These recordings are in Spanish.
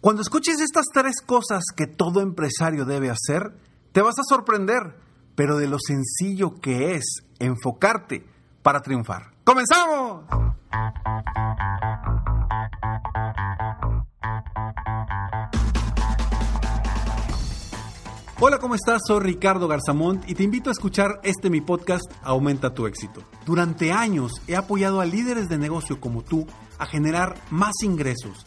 Cuando escuches estas tres cosas que todo empresario debe hacer, te vas a sorprender, pero de lo sencillo que es enfocarte para triunfar. ¡Comenzamos! Hola, ¿cómo estás? Soy Ricardo Garzamont y te invito a escuchar este mi podcast Aumenta tu éxito. Durante años he apoyado a líderes de negocio como tú a generar más ingresos,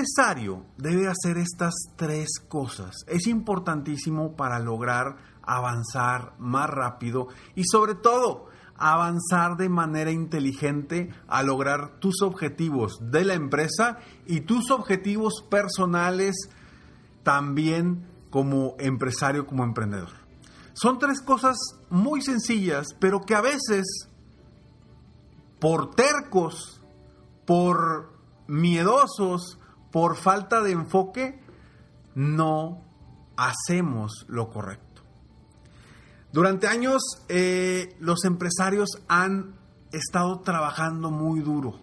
Empresario debe hacer estas tres cosas. Es importantísimo para lograr avanzar más rápido y sobre todo avanzar de manera inteligente a lograr tus objetivos de la empresa y tus objetivos personales también como empresario, como emprendedor. Son tres cosas muy sencillas, pero que a veces, por tercos, por miedosos, por falta de enfoque, no hacemos lo correcto. Durante años eh, los empresarios han estado trabajando muy duro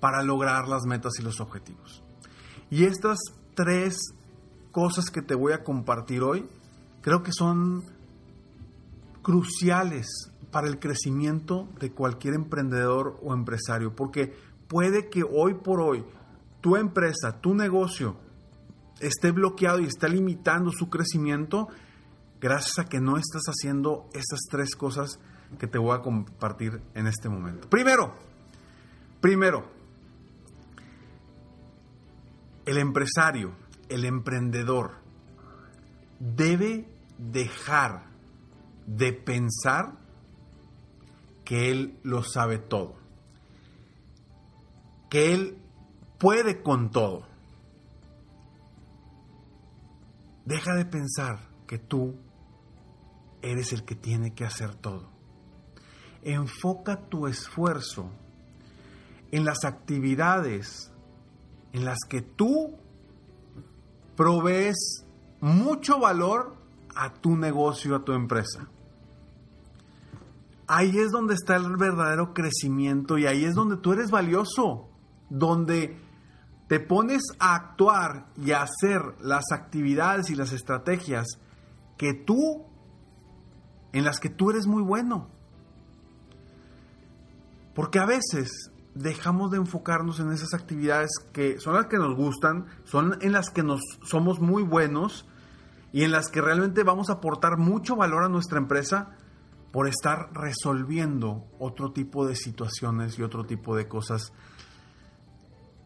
para lograr las metas y los objetivos. Y estas tres cosas que te voy a compartir hoy creo que son cruciales para el crecimiento de cualquier emprendedor o empresario, porque puede que hoy por hoy tu empresa, tu negocio esté bloqueado y esté limitando su crecimiento gracias a que no estás haciendo estas tres cosas que te voy a compartir en este momento. Primero, primero, el empresario, el emprendedor, debe dejar de pensar que él lo sabe todo, que él puede con todo. Deja de pensar que tú eres el que tiene que hacer todo. Enfoca tu esfuerzo en las actividades en las que tú provees mucho valor a tu negocio, a tu empresa. Ahí es donde está el verdadero crecimiento y ahí es donde tú eres valioso, donde te pones a actuar y a hacer las actividades y las estrategias que tú, en las que tú eres muy bueno. Porque a veces dejamos de enfocarnos en esas actividades que son las que nos gustan, son en las que nos somos muy buenos y en las que realmente vamos a aportar mucho valor a nuestra empresa por estar resolviendo otro tipo de situaciones y otro tipo de cosas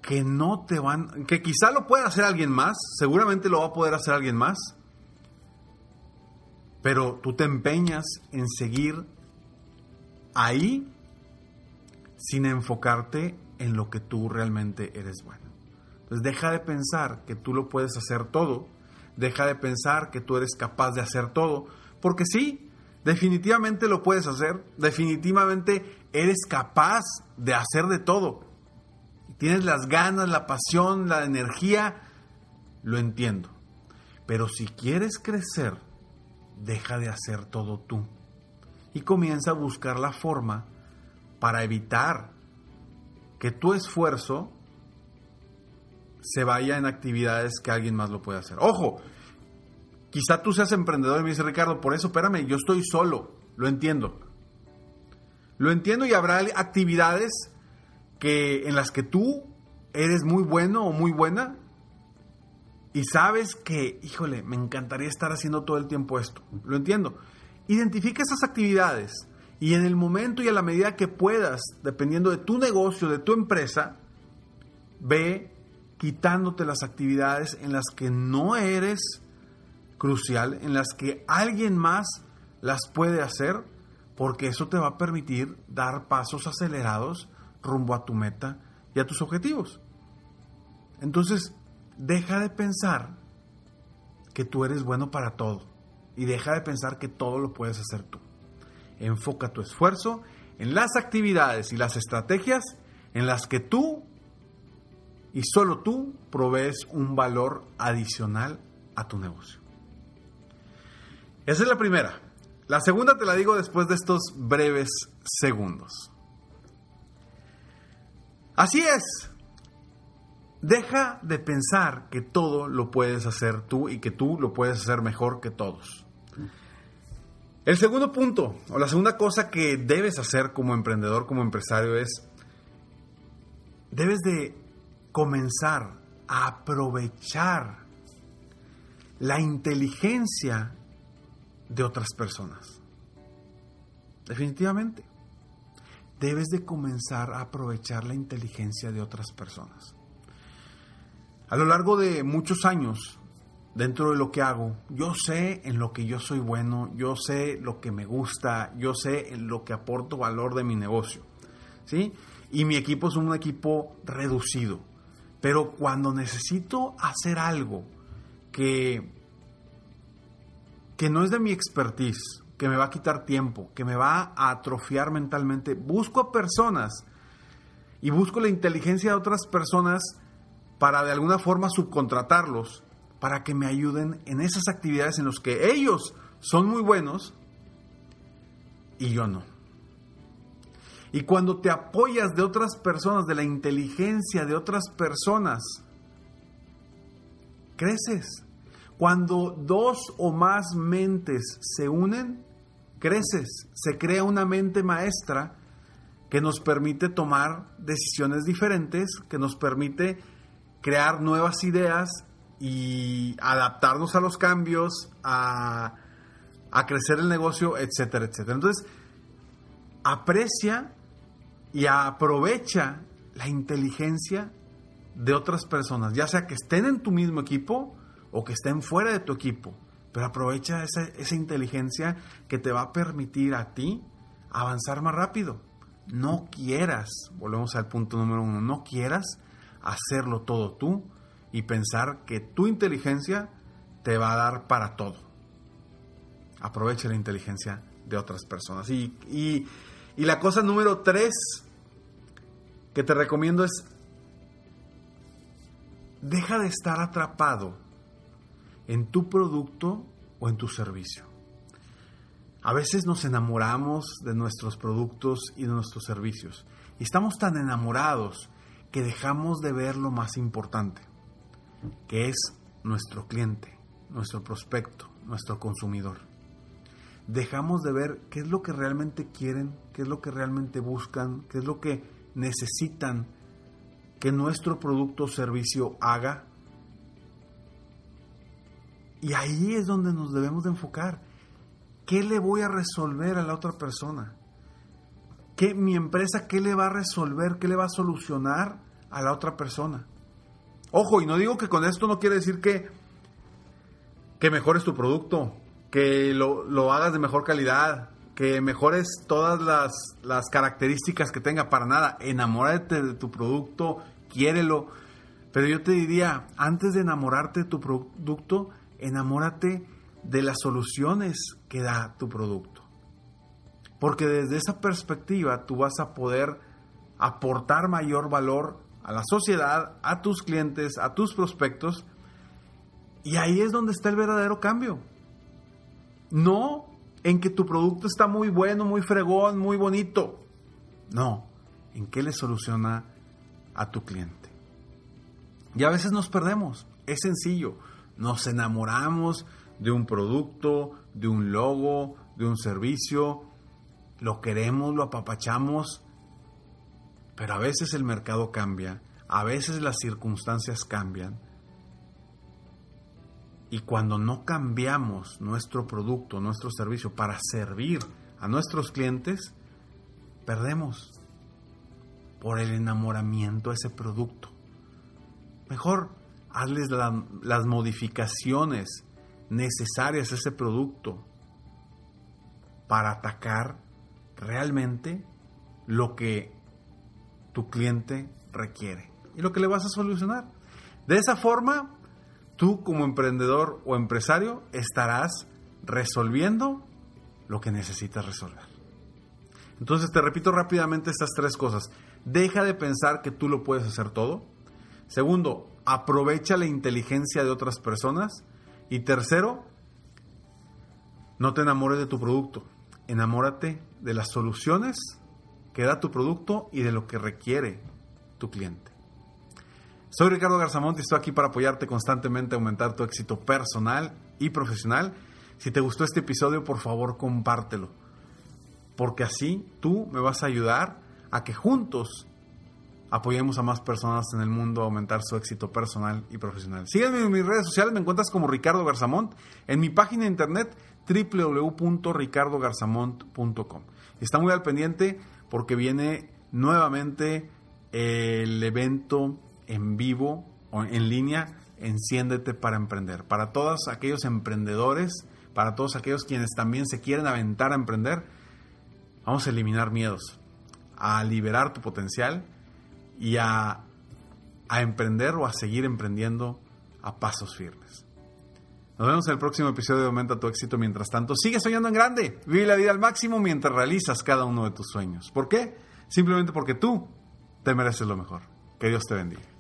que no te van, que quizá lo pueda hacer alguien más, seguramente lo va a poder hacer alguien más, pero tú te empeñas en seguir ahí sin enfocarte en lo que tú realmente eres bueno. Entonces deja de pensar que tú lo puedes hacer todo, deja de pensar que tú eres capaz de hacer todo, porque sí, definitivamente lo puedes hacer, definitivamente eres capaz de hacer de todo. Tienes las ganas, la pasión, la energía, lo entiendo. Pero si quieres crecer, deja de hacer todo tú y comienza a buscar la forma para evitar que tu esfuerzo se vaya en actividades que alguien más lo puede hacer. Ojo, quizá tú seas emprendedor y me dice Ricardo, por eso espérame, yo estoy solo, lo entiendo. Lo entiendo y habrá actividades que en las que tú eres muy bueno o muy buena y sabes que, híjole, me encantaría estar haciendo todo el tiempo esto. Lo entiendo. Identifica esas actividades y en el momento y a la medida que puedas, dependiendo de tu negocio, de tu empresa, ve quitándote las actividades en las que no eres crucial, en las que alguien más las puede hacer, porque eso te va a permitir dar pasos acelerados rumbo a tu meta y a tus objetivos. Entonces, deja de pensar que tú eres bueno para todo y deja de pensar que todo lo puedes hacer tú. Enfoca tu esfuerzo en las actividades y las estrategias en las que tú y solo tú provees un valor adicional a tu negocio. Esa es la primera. La segunda te la digo después de estos breves segundos. Así es. Deja de pensar que todo lo puedes hacer tú y que tú lo puedes hacer mejor que todos. El segundo punto, o la segunda cosa que debes hacer como emprendedor, como empresario, es, debes de comenzar a aprovechar la inteligencia de otras personas. Definitivamente. Debes de comenzar a aprovechar la inteligencia de otras personas. A lo largo de muchos años, dentro de lo que hago, yo sé en lo que yo soy bueno, yo sé lo que me gusta, yo sé en lo que aporto valor de mi negocio. ¿Sí? Y mi equipo es un equipo reducido. Pero cuando necesito hacer algo que, que no es de mi expertise, que me va a quitar tiempo, que me va a atrofiar mentalmente, busco a personas y busco la inteligencia de otras personas para de alguna forma subcontratarlos para que me ayuden en esas actividades en las que ellos son muy buenos y yo no. Y cuando te apoyas de otras personas, de la inteligencia de otras personas, creces. Cuando dos o más mentes se unen, creces. Se crea una mente maestra que nos permite tomar decisiones diferentes, que nos permite crear nuevas ideas y adaptarnos a los cambios, a, crecer el negocio, etcétera, etcétera. Entonces, aprecia y aprovecha la inteligencia de otras personas, ya sea que estén en tu mismo equipo o que estén fuera de tu equipo, pero aprovecha esa, esa inteligencia que te va a permitir a ti avanzar más rápido. No quieras, volvemos al punto número uno, no quieras hacerlo todo tú y pensar que tu inteligencia te va a dar para todo. Aprovecha la inteligencia de otras personas. Y, y, la cosa número tres que te recomiendo es, deja de estar atrapado en tu producto o en tu servicio. A veces nos enamoramos de nuestros productos y de nuestros servicios. Y estamos tan enamorados que dejamos de ver lo más importante, que es nuestro cliente, nuestro prospecto, nuestro consumidor. Dejamos de ver qué es lo que realmente quieren, qué es lo que realmente buscan, qué es lo que necesitan que nuestro producto o servicio haga. Y ahí es donde nos debemos de enfocar. ¿Qué le voy a resolver a la otra persona? ¿Qué, mi empresa qué le va a resolver, qué le va a solucionar a la otra persona? Ojo, y no digo que con esto no quiere decir que, que mejores tu producto, que lo, hagas de mejor calidad, que mejores todas las, las, características que tenga para nada. Enamórate de tu producto, quiérelo. Pero yo te diría, antes de enamorarte de tu producto, enamórate de las soluciones que da tu producto. Porque desde esa perspectiva tú vas a poder aportar mayor valor a la sociedad, a tus clientes, a tus prospectos. Y ahí es donde está el verdadero cambio. No en que tu producto está muy bueno, muy fregón, muy bonito. No, en qué le soluciona a tu cliente. Y a veces nos perdemos. Es sencillo. Nos enamoramos de un producto, de un logo, de un servicio lo queremos, lo apapachamos, pero a veces el mercado cambia, a veces las circunstancias cambian. Y cuando no cambiamos nuestro producto, nuestro servicio para servir a nuestros clientes, perdemos por el enamoramiento a ese producto. Mejor hazles las modificaciones necesarias a ese producto para atacar realmente lo que tu cliente requiere y lo que le vas a solucionar. De esa forma, tú como emprendedor o empresario estarás resolviendo lo que necesitas resolver. Entonces te repito rápidamente estas tres cosas. Deja de pensar que tú lo puedes hacer todo. Segundo, aprovecha la inteligencia de otras personas. Y tercero, no te enamores de tu producto. Enamórate de las soluciones que da tu producto y de lo que requiere tu cliente. Soy Ricardo Garzamont y estoy aquí para apoyarte constantemente a aumentar tu éxito personal y profesional. Si te gustó este episodio, por favor, compártelo. Porque así tú me vas a ayudar a que juntos apoyemos a más personas en el mundo a aumentar su éxito personal y profesional. Sígueme en mis redes sociales, me encuentras como Ricardo Garzamont, en mi página de internet www.ricardogarzamont.com. Está muy al pendiente porque viene nuevamente el evento en vivo o en línea, enciéndete para emprender. Para todos aquellos emprendedores, para todos aquellos quienes también se quieren aventar a emprender, vamos a eliminar miedos, a liberar tu potencial y a, a emprender o a seguir emprendiendo a pasos firmes. Nos vemos en el próximo episodio de Aumenta tu éxito. Mientras tanto, sigue soñando en grande. Vive la vida al máximo mientras realizas cada uno de tus sueños. ¿Por qué? Simplemente porque tú te mereces lo mejor. Que Dios te bendiga.